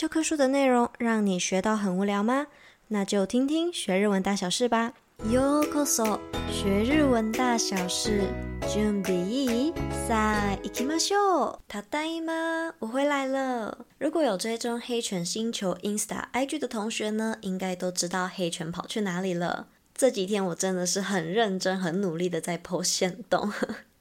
教科书的内容让你学到很无聊吗？那就听听学日文大小事吧。ようこそ，学日文大小事，准备いい？さあ、行きましょう。ただいま，我回来了。如果有追踪黑犬星球 Insta IG 的同学呢，应该都知道黑犬跑去哪里了。这几天我真的是很认真、很努力的在 po 限动。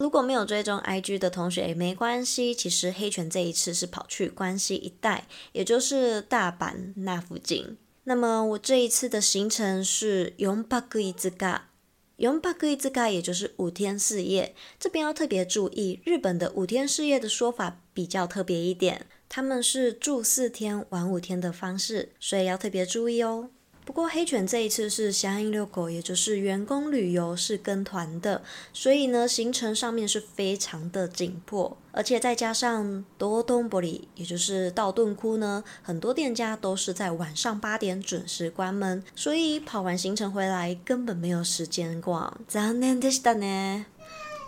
如果没有追踪 IG 的同学也没关系，其实黑犬这一次是跑去关西一带，也就是大阪那附近。那么我这一次的行程是四泊5日，四泊5日也就是五天四夜。这边要特别注意，日本的五天四夜的说法比较特别一点，他们是住四天玩五天的方式，所以要特别注意哦。不过黑犬这一次是社员旅行，也就是员工旅游，是跟团的，所以呢，行程上面是非常的紧迫，而且再加上道顿堀，也就是道顿窟呢，很多店家都是在晚上八点准时关门，所以跑完行程回来根本没有时间逛。残念でしたね。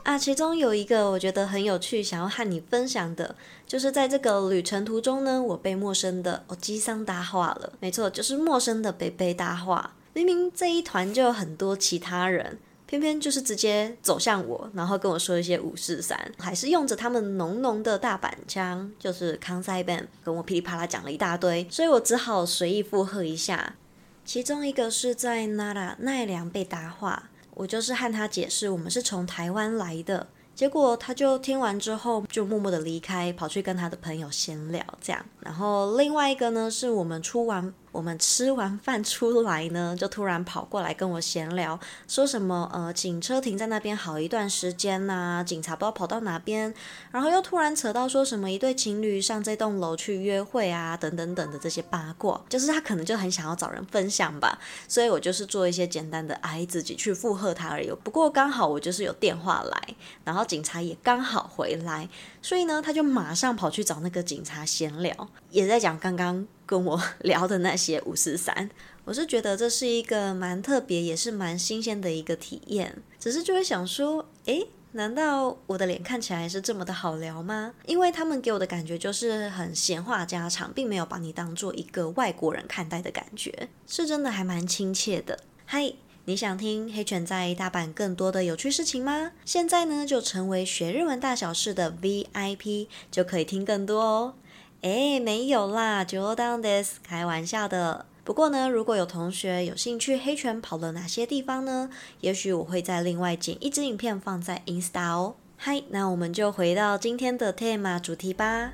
啊，其中有一个我觉得很有趣，想要和你分享的，就是在这个旅程途中呢，我被陌生的欧吉桑搭话了。没错，就是陌生的北北搭话。明明这一团就有很多其他人，偏偏就是直接走向我，然后跟我说一些五四三，还是用着他们浓浓的大阪腔，就是康塞弁，跟我噼里啪啦讲了一大堆，所以我只好随意附和一下。其中一个是在奈良奈良被搭话。我就是和他解释，我们是从台湾来的。结果他就听完之后，就默默的离开，跑去跟他的朋友闲聊，这样。然后另外一个呢，是我们出完。我们吃完饭出来呢，就突然跑过来跟我闲聊，说什么呃，警车停在那边好一段时间呐、警察不知道跑到哪边，然后又突然扯到说什么一对情侣上这栋楼去约会啊，等等等的这些八卦，就是他可能就很想要找人分享吧，所以我就是做一些简单的爱自己去附和他而已。不过刚好我就是有电话来，然后警察也刚好回来，所以呢，他就马上跑去找那个警察闲聊，也在讲刚刚。跟我 聊的那些五四三，我是觉得这是一个蛮特别，也是蛮新鲜的一个体验。只是就会想说，诶，难道我的脸看起来是这么的好聊吗？因为他们给我的感觉就是很闲话家常，并没有把你当做一个外国人看待的感觉，是真的还蛮亲切的。嗨，你想听黑犬在大阪更多的有趣事情吗？现在呢，就成为学日文大小事的 VIP，就可以听更多哦。哎，没有啦，冗谈です，开玩笑的。不过呢，如果有同学有兴趣，黑犬跑了哪些地方呢？也许我会再另外剪一支影片放在 Insta 哦。嗨，那我们就回到今天的 tema 主题吧。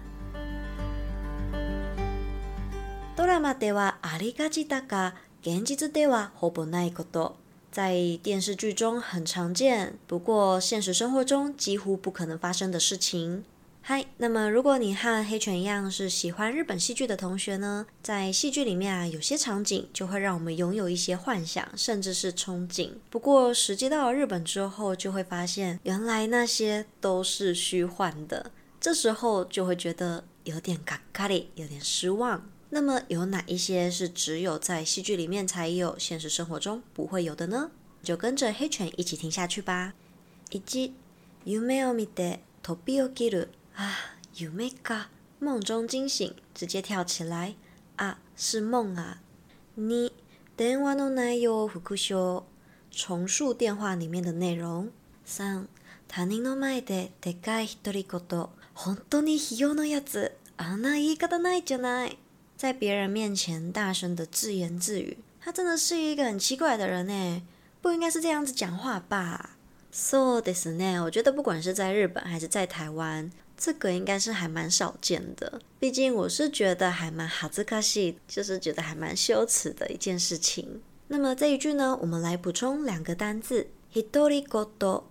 ドラマではありがちだが、 现実ではほぼないこと。在电视剧中很常见，不过现实生活中几乎不可能发生的事情。嗨，那么如果你和黑犬一样是喜欢日本戏剧的同学呢，在戏剧里面啊，有些场景就会让我们拥有一些幻想，甚至是憧憬。不过实际到了日本之后，就会发现原来那些都是虚幻的，这时候就会觉得有点嘎嘎里，有点失望。 那么有哪一些是只有在戏剧里面才有，现实生活中不会有的呢？就跟着黑犬一起听下去吧。一、梦を见て飞び起きる。啊，梦か，梦中惊醒，直接跳起来。啊，是梦啊。二、电话の内容を复唱，重述电话里面的内容。三、他人の前ででかい独り言，本当にひよのやつ，あんな言い方ないじゃない。 在别人面前大声的自言自语，他真的是一个很奇怪的人呢，不应该是这样子讲话吧？そうですね，我觉得不管是在日本还是在台湾。这个应该是还蛮少见的，毕竟我是觉得还蛮哈兹卡西，就是觉得还蛮羞耻的一件事情。那么这一句呢，我们来补充两个单字，ひとりごと。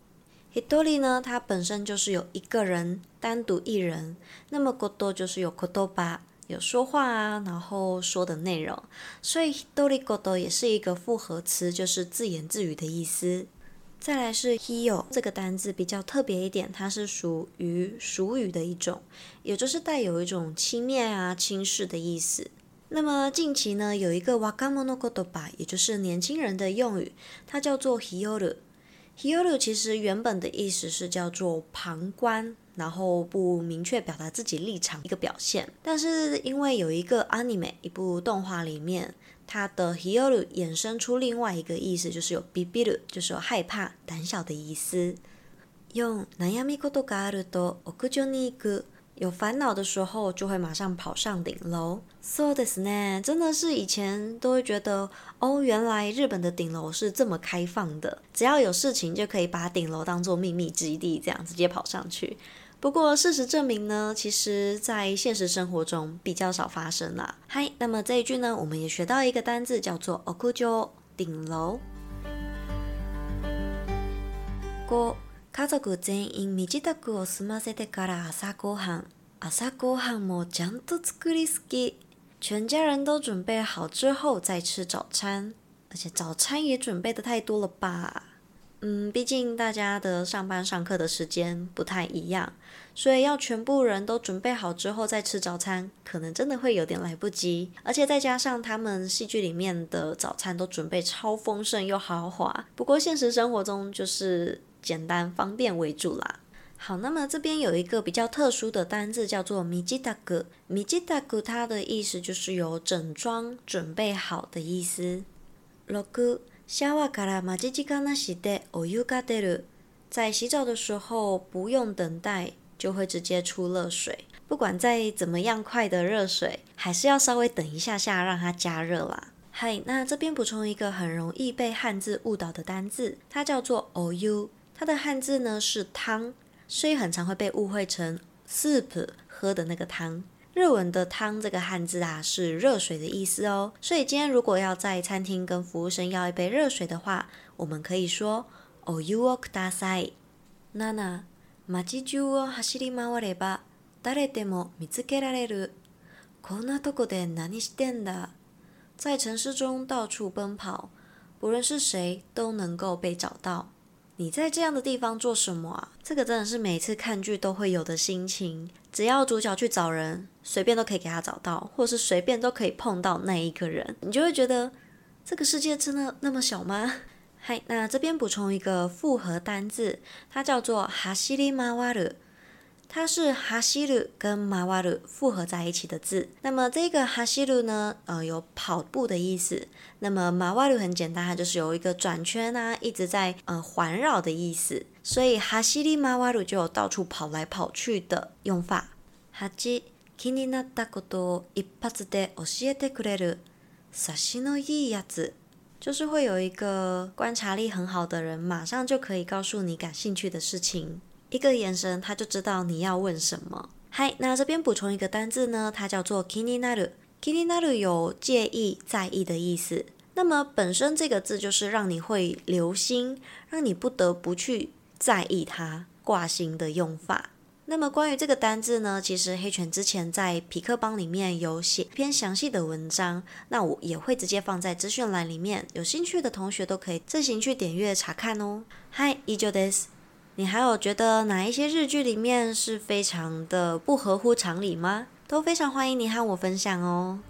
ひとり呢，它本身就是有一个人，单独一人。那么ごと就是有言叶， 有说话啊，然后说的内容。所以ひとりごと也是一个复合词，就是自言自语的意思。再来是 hiyo 这个单字比较特别一点，它是属于属语的一种，也就是带有一种轻蔑啊、轻视的意思。那么近期呢，有一个若者言叶，也就是年轻人的用语，它叫做 hiyoru。 Hioru 其实原本的意思是叫做旁观，然后不明确表达自己立场一个表现。但是因为有一个 anime 一部动画里面，它的 Hioru 衍生出另外一个意思，就是有 bibiru，就是有害怕、胆小的意思。用悩み事があると屋上に行く。 有烦恼的时候，就会马上跑上顶楼。そうですね，真的是以前都会觉得，哦，原来日本的顶楼是这么开放的，只要有事情就可以把顶楼当做秘密基地，这样直接跑上去。不过事实证明呢，其实在现实生活中比较少发生啦。嗨，那么这一句呢，我们也学到一个单字，叫做屋上，顶楼。过。 家族全员身支度を済ませてから朝ごはん。朝ごはんもちゃんと作りすぎ。全家人都准备好之后再吃早餐，而且早餐也准备的太多了吧？嗯，毕竟大家的上班上课的时间不太一样，所以要全部人都准备好之后再吃早餐，可能真的会有点来不及。而且再加上他们戏剧里面的早餐都准备超丰盛又豪华，不过现实生活中就是。 简单方便为主啦。好，那么这边有一个比较特殊的单字，叫做身支度。身支度它的意思就是有整装、准备好的意思。六、シャワーから待ち时间なしでお汤が出る。在洗澡的时候不用等待，就会直接出热水。不管再怎么样快的热水，还是要稍微等一下下让它加热啦。嗨，那这边补充一个很容易被汉字误导的单字，它叫做お汤。 它的汉字呢是汤，所以很常会被误会成 soup 喝的那个汤。日文的汤这个汉字啊是热水的意思哦。所以今天如果要在餐厅跟服务生要一杯热水的话，我们可以说お汤をください。七、街中を走り回れば谁でも见つけられる。こんなとこで何してんだ？在城市中到处奔跑，不论是谁都能够被找到。 你在这样的地方做什么啊？这个真的是每次看剧都会有的心情。只要主角去找人，随便都可以给他找到，或是随便都可以碰到那一个人，你就会觉得这个世界真的那么小吗？嗨，那这边补充一个复合单字，它叫做哈西里马瓦鲁。它是哈西鲁跟马瓦鲁复合在一起的字。那么这个哈西鲁呢，呃，有跑步的意思。那么马瓦鲁很简单，它就是有一个转圈啊，一直在呃环绕的意思。所以哈西里马瓦鲁就有到处跑来跑去的用法。八、気になったことを一発で教えてくれる。察しのいいやつ，就是会有一个观察力很好的人，马上就可以告诉你感兴趣的事情。 一个眼神，他就知道你要问什么。嗨，那这边补充一个单字呢，它叫做気になる。気になる有介意、在意的意思。那么本身这个字就是让你会留心，让你不得不去在意它、挂心的用法。那么关于这个单字呢，其实黑犬之前在痞客邦里面有写一篇详细的文章，那我也会直接放在资讯栏里面，有兴趣的同学都可以自行去点阅查看哦。嗨，以上です。 你还有觉得哪一些日剧里面是非常的不合乎常理吗？都非常欢迎你和我分享哦。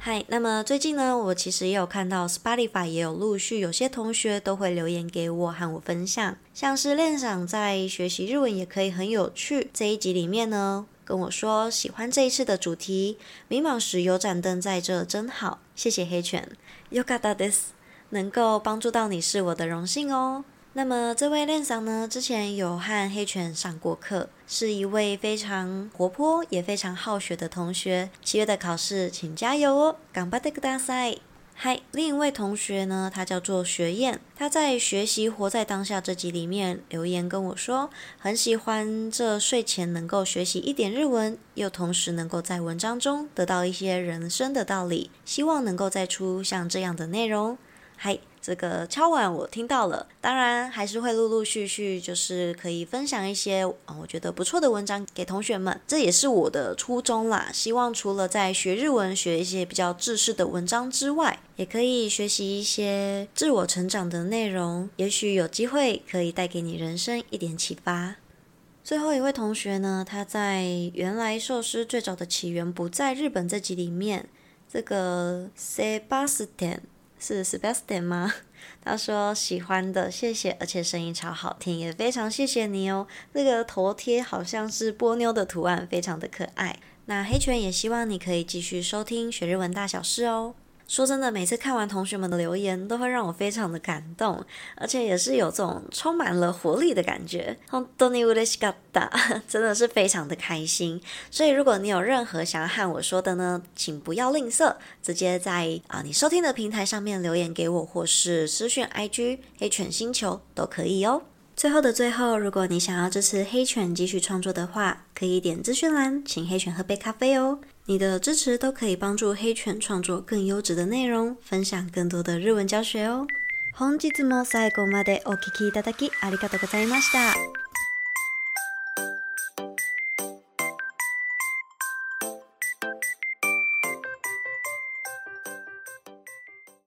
嗨，那么最近呢，我其实也有看到 Spotify 也有陆续有些同学都会留言给我和我分享，像是练长在学习日文也可以很有趣这一集里面呢，跟我说喜欢这一次的主题，迷茫时有盏灯在这真好，谢谢黑犬。よかったです。 能够帮助到你是我的荣幸哦。那么这位练桑呢，之前有和黑犬上过课，是一位非常活泼也非常好学的同学。七月的考试，请加油哦！顽张ってください。嗨，另一位同学呢，他叫做学燕，他在学习活在当下这集里面留言跟我说，很喜欢这睡前能够学习一点日文，又同时能够在文章中得到一些人生的道理，希望能够再出像这样的内容。 嗨，这个敲碗我听到了，当然还是会陆陆续续，就是可以分享一些啊，我觉得不错的文章给同学们，这也是我的初衷啦。希望除了在学日文学一些比较知识的文章之外，也可以学习一些自我成长的内容，也许有机会可以带给你人生一点启发。最后一位同学呢，他在原来寿司最早的起源不在日本这集里面，这个 Sebastian。是 Sebastian 吗？他说喜欢的，谢谢，而且声音超好听，也非常谢谢你哦。那个头贴好像是波妞的图案，非常的可爱。那黑犬也希望你可以继续收听学日文大小事哦。说真的，每次看完同学们的留言，都会让我非常的感动，而且也是有这种充满了活力的感觉。本当に嬉しかった，真的是非常的开心。所以，如果你有任何想要和我说的呢，请不要吝啬，直接在啊你收听的平台上面留言给我，或是私讯 IG 黑犬星球都可以哦。 最后的最后，如果你想要支持黑犬继续创作的话，可以点资讯栏，请黑犬喝杯咖啡哦。你的支持都可以帮助黑犬创作更优质的内容，分享更多的日文教学哦。本日も最后までお闻きいただきありがとうございました。